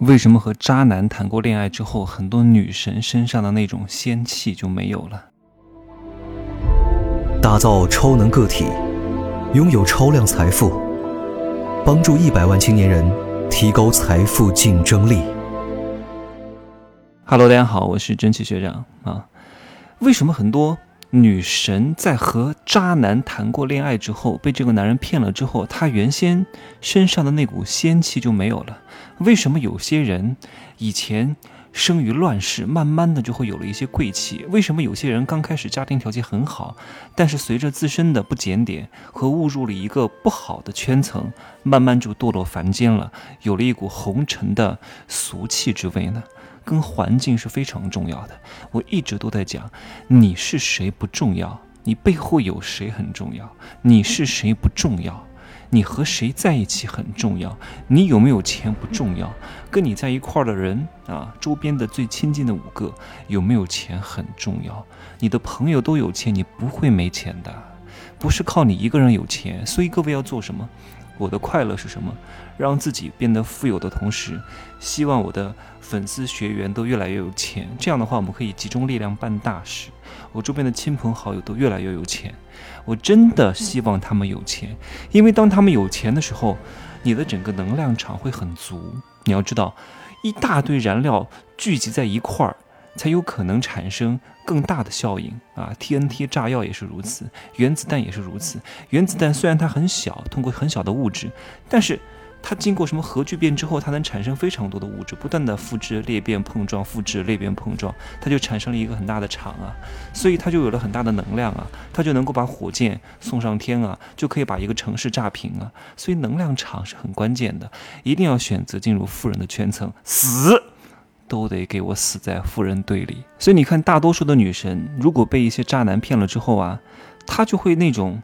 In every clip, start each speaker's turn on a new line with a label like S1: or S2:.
S1: 为什么和渣男谈过恋爱之后，很多女神身上的那种仙气就没有了？
S2: 打造超能个体，拥有超量财富，帮助一百万青年人提高财富竞争力。
S1: Hello，大家好，我是蒸汽学长啊。为什么很多？女神在和渣男谈过恋爱之后，被这个男人骗了之后，她原先身上的那股仙气就没有了。为什么有些人以前生于乱世，慢慢的就会有了一些贵气？为什么有些人刚开始家庭条件很好，但是随着自身的不检点和误入了一个不好的圈层，慢慢就堕落凡间了，有了一股红尘的俗气之味呢？跟环境是非常重要的。我一直都在讲，你是谁不重要，你背后有谁很重要。你是谁不重要，你和谁在一起很重要。你有没有钱不重要，跟你在一块儿的人啊，周边的最亲近的五个有没有钱很重要。你的朋友都有钱，你不会没钱的，不是靠你一个人有钱。所以各位要做什么？我的快乐是什么？让自己变得富有的同时，希望我的粉丝学员都越来越有钱。这样的话，我们可以集中力量办大事。我周边的亲朋好友都越来越有钱。我真的希望他们有钱，因为当他们有钱的时候，你的整个能量场会很足。你要知道，一大堆燃料聚集在一块儿。才有可能产生更大的效应啊！TNT 炸药也是如此，原子弹也是如此。原子弹虽然它很小，通过很小的物质，但是它经过什么核聚变之后，它能产生非常多的物质，不断的复制、裂变、碰撞、复制、裂变、碰撞，它就产生了一个很大的场啊！所以它就有了很大的能量啊！它就能够把火箭送上天啊，就可以把一个城市炸平啊！所以能量场是很关键的，一定要选择进入富人的圈层，死！都得给我死在富人堆里，所以你看，大多数的女神如果被一些渣男骗了之后啊，她就会那种，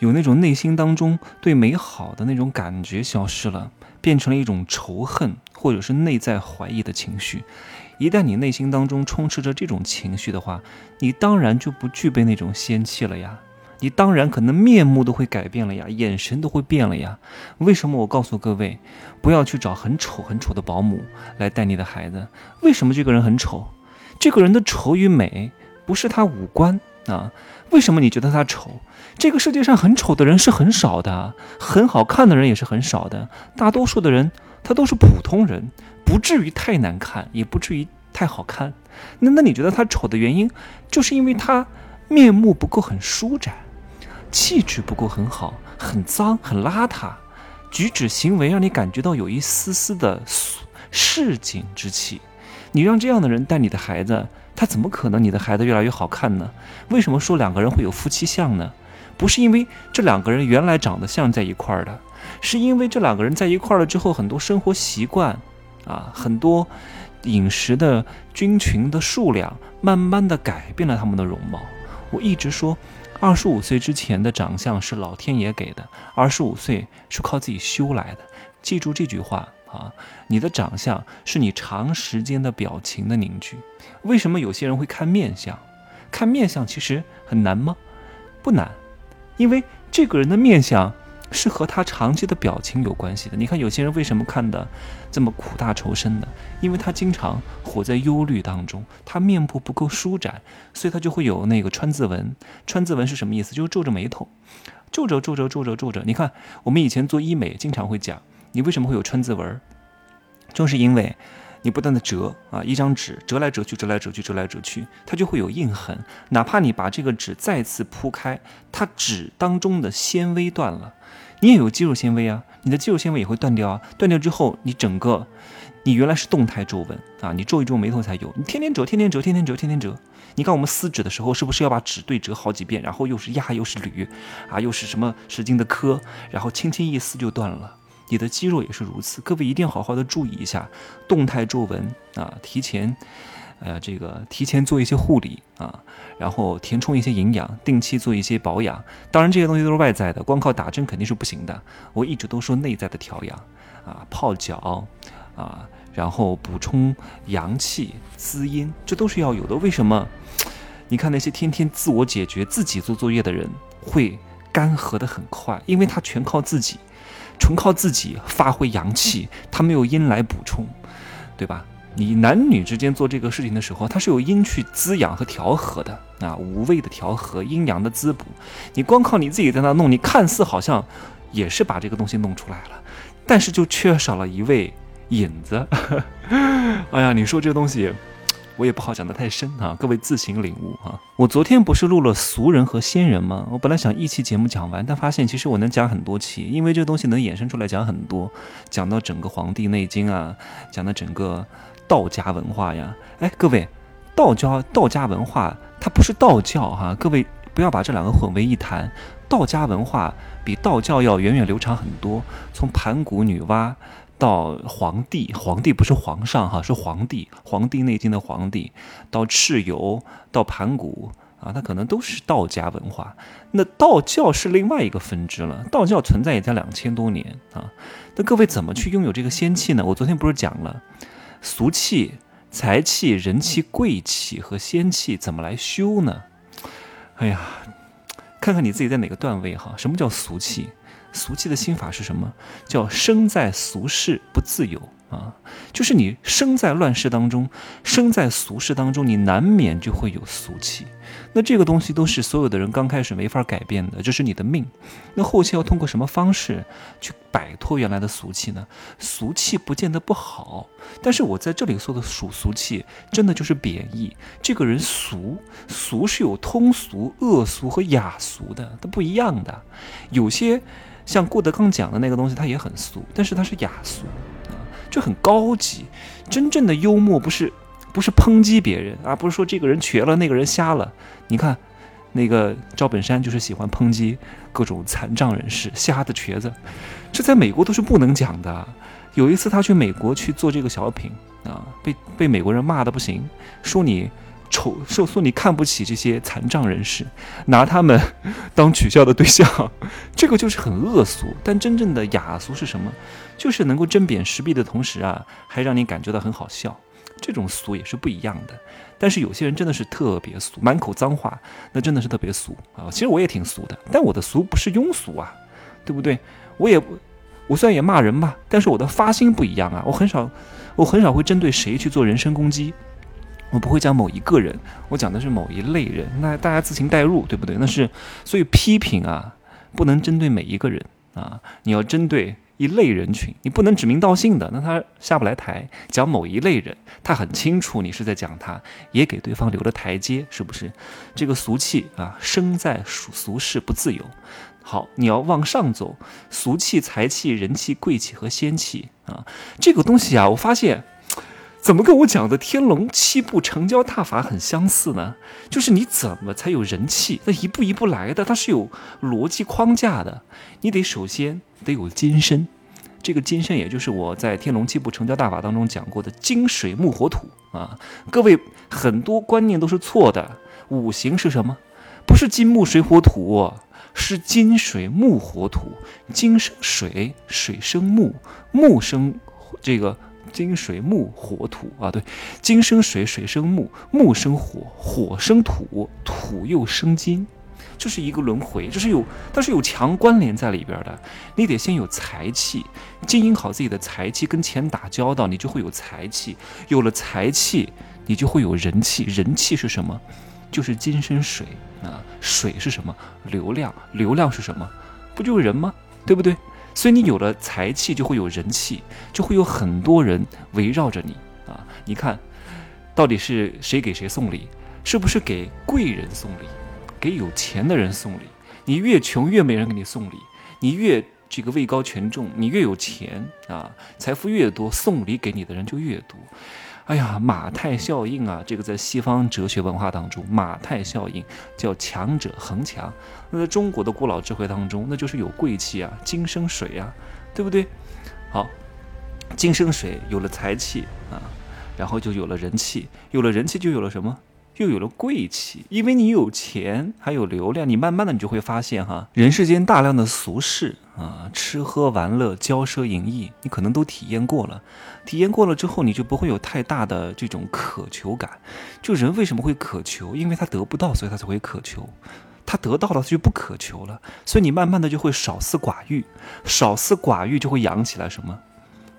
S1: 有那种内心当中对美好的那种感觉消失了，变成了一种仇恨或者是内在怀疑的情绪。一旦你内心当中充斥着这种情绪的话，你当然就不具备那种仙气了呀。你当然可能面目都会改变了呀，眼神都会变了呀。为什么我告诉各位，不要去找很丑很丑的保姆来带你的孩子？为什么这个人很丑？这个人的丑与美不是他五官啊？为什么你觉得他丑？这个世界上很丑的人是很少的，很好看的人也是很少的。大多数的人他都是普通人，不至于太难看，也不至于太好看。那那你觉得他丑的原因，就是因为他面目不够很舒展。气质不够很好，很脏很邋遢，举止行为让你感觉到有一丝丝的市井之气。你让这样的人带你的孩子，他怎么可能你的孩子越来越好看呢？为什么说两个人会有夫妻相呢？不是因为这两个人原来长得像在一块儿的，是因为这两个人在一块儿了之后，很多生活习惯啊，很多饮食的菌群的数量，慢慢的改变了他们的容貌。我一直说。二十五岁之前的长相是老天爷给的，二十五岁是靠自己修来的。记住这句话啊！你的长相是你长时间的表情的凝聚。为什么有些人会看面相？看面相其实很难吗？不难，因为这个人的面相。是和他长期的表情有关系的。你看，有些人为什么看的这么苦大仇深呢？因为他经常活在忧虑当中，他面部不够舒展，所以他就会有那个川字纹。川字纹是什么意思？就是皱着眉头，皱着皱着皱着皱着。你看，我们以前做医美经常会讲，你为什么会有川字纹？就是因为你不断的折啊，一张纸折来折去，折来折去，折来折去，它就会有印痕。哪怕你把这个纸再次铺开，它纸当中的纤维断了。你也有肌肉纤维啊，你的肌肉纤维也会断掉啊，断掉之后，你整个，你原来是动态皱纹啊，你皱一皱眉头才有，你天天折，天天折，天天折，天天折。你看我们撕纸的时候，是不是要把纸对折好几遍，然后又是压又是捋，啊，又是什么使劲的磕，然后轻轻一撕就断了。你的肌肉也是如此，各位一定要好好的注意一下动态皱纹啊，提前。呃，这个提前做一些护理啊，然后填充一些营养，定期做一些保养。当然，这些东西都是外在的，光靠打针肯定是不行的。我一直都说内在的调养啊，泡脚啊，然后补充阳气、滋阴，这都是要有的。为什么？你看那些天天自我解决、自己做作业的人，会干涸的很快，因为他全靠自己，纯靠自己发挥阳气，他没有阴来补充。对吧？你男女之间做这个事情的时候，它是有阴去滋养和调和的啊，五味的调和，阴阳的滋补。你光靠你自己在那弄，你看似好像也是把这个东西弄出来了，但是就缺少了一味引子。哎呀，你说这东西。我也不好讲得太深啊，各位自行领悟啊。我昨天不是录了俗人和仙人吗？我本来想一期节目讲完，但发现其实我能讲很多期，因为这东西能衍生出来讲很多，讲到整个《黄帝内经》啊，讲到整个道家文化呀。哎，各位，道教道家文化它不是道教哈，各位不要把这两个混为一谈。道家文化比道教要源远流长很多，从盘古女娲。到皇帝，皇帝不是皇上哈，是皇帝，《黄帝内经》的皇帝。到蚩尤，到盘古啊，它可能都是道家文化。那道教是另外一个分支了，道教存在也在两千多年啊。那各位怎么去拥有这个仙气呢？我昨天不是讲了俗气、财气、人气、贵气和仙气怎么来修呢？哎呀，看看你自己在哪个段位哈。什么叫俗气？俗气的心法是什么？叫生在俗世不自由啊！就是你生在乱世当中，生在俗世当中，你难免就会有俗气。那这个东西都是所有的人刚开始没法改变的，这是你的命。那后期要通过什么方式去摆脱原来的俗气呢？俗气不见得不好，但是我在这里说的属俗气，真的就是贬义。这个人俗，俗是有通俗、恶俗和雅俗的，它不一样的。有些。像郭德纲讲的那个东西，它也很俗，但是它是雅俗啊，就很高级。真正的幽默不是不是抨击别人啊，不是说这个人瘸了，那个人瞎了。你看，那个赵本山就是喜欢抨击各种残障人士、瞎的瘸子，这在美国都是不能讲的。有一次他去美国去做这个小品啊，被被美国人骂的不行，说你。丑说说你看不起这些残障人士，拿他们 当取笑的对象，这个就是很恶俗。但真正的雅俗是什么？就是能够针砭时弊的同时啊，还让你感觉到很好笑。这种俗也是不一样的。但是有些人真的是特别俗，满口脏话，那真的是特别俗啊。其实我也挺俗的，但我的俗不是庸俗啊，对不对？我也我虽然也骂人吧，但是我的发心不一样啊。我很少，我很少会针对谁去做人身攻击。我不会讲某一个人，我讲的是某一类人，那大家自行代入，对不对？那是所以批评啊，不能针对每一个人啊，你要针对一类人群，你不能指名道姓的，那他下不来台。讲某一类人，他很清楚你是在讲他，也给对方留了台阶，是不是？这个俗气啊，生在俗俗世不自由。好，你要往上走，俗气、财气、人气、贵气和仙气啊，这个东西啊，我发现。怎么跟我讲的天龙七步成交大法很相似呢？就是你怎么才有人气？那一步一步来的，它是有逻辑框架的。你得首先得有金身，这个金身也就是我在天龙七步成交大法当中讲过的金水木火土啊。各位很多观念都是错的。五行是什么？不是金木水火土，是金水木火土。金生水，水生木，木生这个。金水木火土啊，对，金生水，水生木，木生火，火生土，土又生金，这是一个轮回，这是有，它是有强关联在里边的。你得先有财气，经营好自己的财气，跟钱打交道，你就会有财气。有了财气，你就会有人气。人气是什么？就是金生水啊。水是什么？流量。流量是什么？不就是人吗？对不对？所以你有了财气，就会有人气，就会有很多人围绕着你啊！你看，到底是谁给谁送礼？是不是给贵人送礼，给有钱的人送礼？你越穷越没人给你送礼，你越这个位高权重，你越有钱啊，财富越多，送礼给你的人就越多。哎呀，马太效应啊！这个在西方哲学文化当中，马太效应叫强者恒强。那在中国的古老智慧当中，那就是有贵气啊，金生水啊，对不对？好，金生水有了财气啊，然后就有了人气，有了人气就有了什么？又有了贵气，因为你有钱，还有流量，你慢慢的你就会发现哈，人世间大量的俗事啊，吃喝玩乐、骄奢淫逸，你可能都体验过了。体验过了之后，你就不会有太大的这种渴求感。就人为什么会渴求？因为他得不到，所以他才会渴求。他得到了，他就不渴求了。所以你慢慢的就会少思寡欲，少思寡欲就会养起来什么，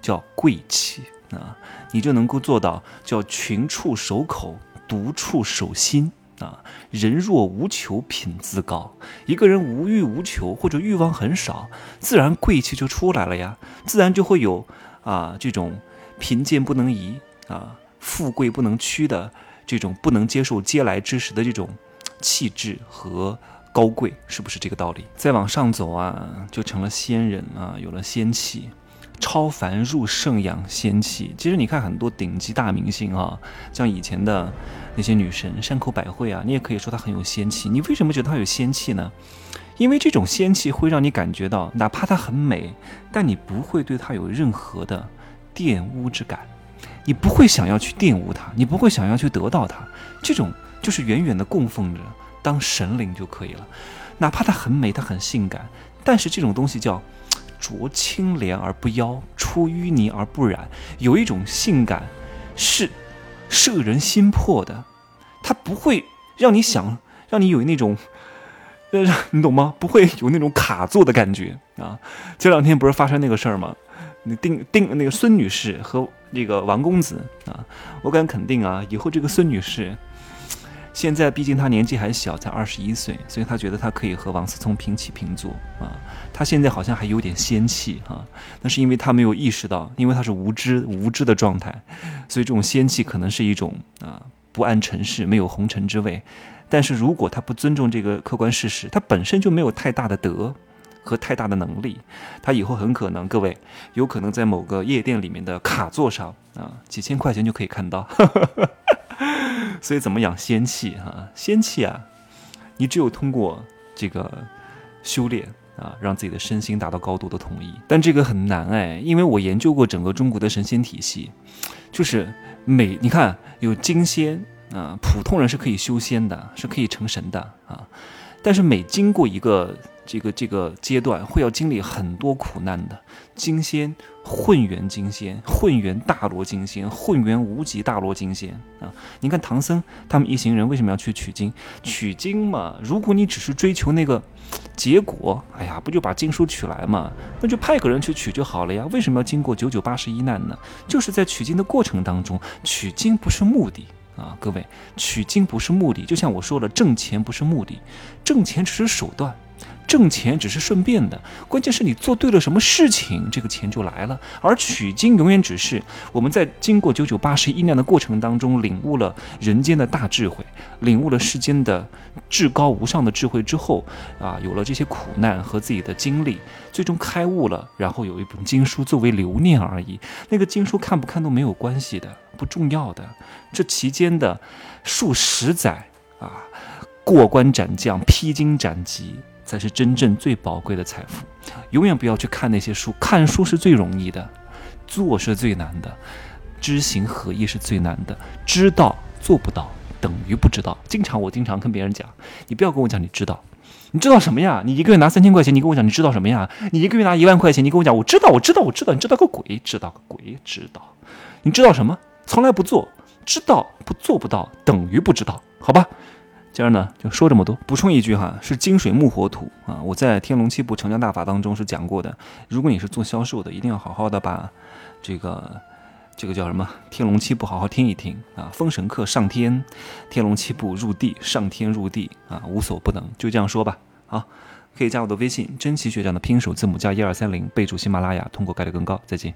S1: 叫贵气啊，你就能够做到叫群处守口，独处守心啊。人若无求，品自高。一个人无欲无求，或者欲望很少，自然贵气就出来了呀，自然就会有啊这种贫贱不能移啊，富贵不能屈的这种不能接受嗟来之食的这种气质和。高贵是不是这个道理？再往上走啊，就成了仙人啊，有了仙气，超凡入圣养仙气。其实你看很多顶级大明星啊，像以前的那些女神山口百惠啊，你也可以说她很有仙气。你为什么觉得她有仙气呢？因为这种仙气会让你感觉到，哪怕她很美，但你不会对她有任何的玷污之感，你不会想要去玷污她，你不会想要去得到她。这种就是远远的供奉着。当神灵就可以了，哪怕她很美，她很性感，但是这种东西叫濯清涟而不妖，出淤泥而不染，有一种性感是摄人心魄的，它不会让你想，让你有那种，呃，你懂吗？不会有那种卡座的感觉啊。这两天不是发生那个事儿吗？那丁丁那个孙女士和那个王公子啊，我敢肯定啊，以后这个孙女士。现在毕竟他年纪还小，才二十一岁，所以他觉得他可以和王思聪平起平坐啊。他现在好像还有点仙气哈，那是因为他没有意识到，因为他是无知无知的状态，所以这种仙气可能是一种啊不谙尘世，没有红尘之味。但是如果他不尊重这个客观事实，他本身就没有太大的德和太大的能力，他以后很可能各位有可能在某个夜店里面的卡座上啊，几千块钱就可以看到。所以怎么养仙气哈？仙气啊，你只有通过这个修炼啊，让自己的身心达到高度的统一。但这个很难哎，因为我研究过整个中国的神仙体系，就是每你看有金仙啊，普通人是可以修仙的，是可以成神的啊。但是每经过一个这个这个阶段，会要经历很多苦难的。金仙、混元金仙、混元大罗金仙、混元无极大罗金仙啊！你看唐僧他们一行人为什么要去取经？取经嘛，如果你只是追求那个结果，哎呀，不就把经书取来嘛？那就派个人去取就好了呀！为什么要经过九九八十一难呢？就是在取经的过程当中，取经不是目的。啊，各位，取经不是目的，就像我说了，挣钱不是目的，挣钱只是手段。挣钱只是顺便的，关键是你做对了什么事情，这个钱就来了。而取经永远只是我们在经过九九八十一难的过程当中，领悟了人间的大智慧，领悟了世间的至高无上的智慧之后，啊，有了这些苦难和自己的经历，最终开悟了，然后有一本经书作为留念而已。那个经书看不看都没有关系的，不重要的。这期间的数十载啊，过关斩将，披荆斩棘。才是真正最宝贵的财富。永远不要去看那些书，看书是最容易的，做是最难的，知行合一是最难的。知道做不到等于不知道。经常我经常跟别人讲，你不要跟我讲你知道，你知道什么呀？你一个月拿三千块钱，你跟我讲你知道什么呀？你一个月拿一万块钱，你跟我讲我知道，我知道，我知道，你知道个鬼？知道个鬼？知道？你知道什么？从来不做，知道不做不到等于不知道，好吧？今儿呢就说这么多，补充一句哈，是金水木火土啊。我在《天龙七部成交大法》当中是讲过的。如果你是做销售的，一定要好好的把这个这个叫什么《天龙七部》好好听一听啊。封神课上天，天龙七部入地，上天入地啊，无所不能。就这样说吧。好，可以加我的微信，真奇学长的拼手字母加一二三零，备注喜马拉雅，通过概率更高。再见。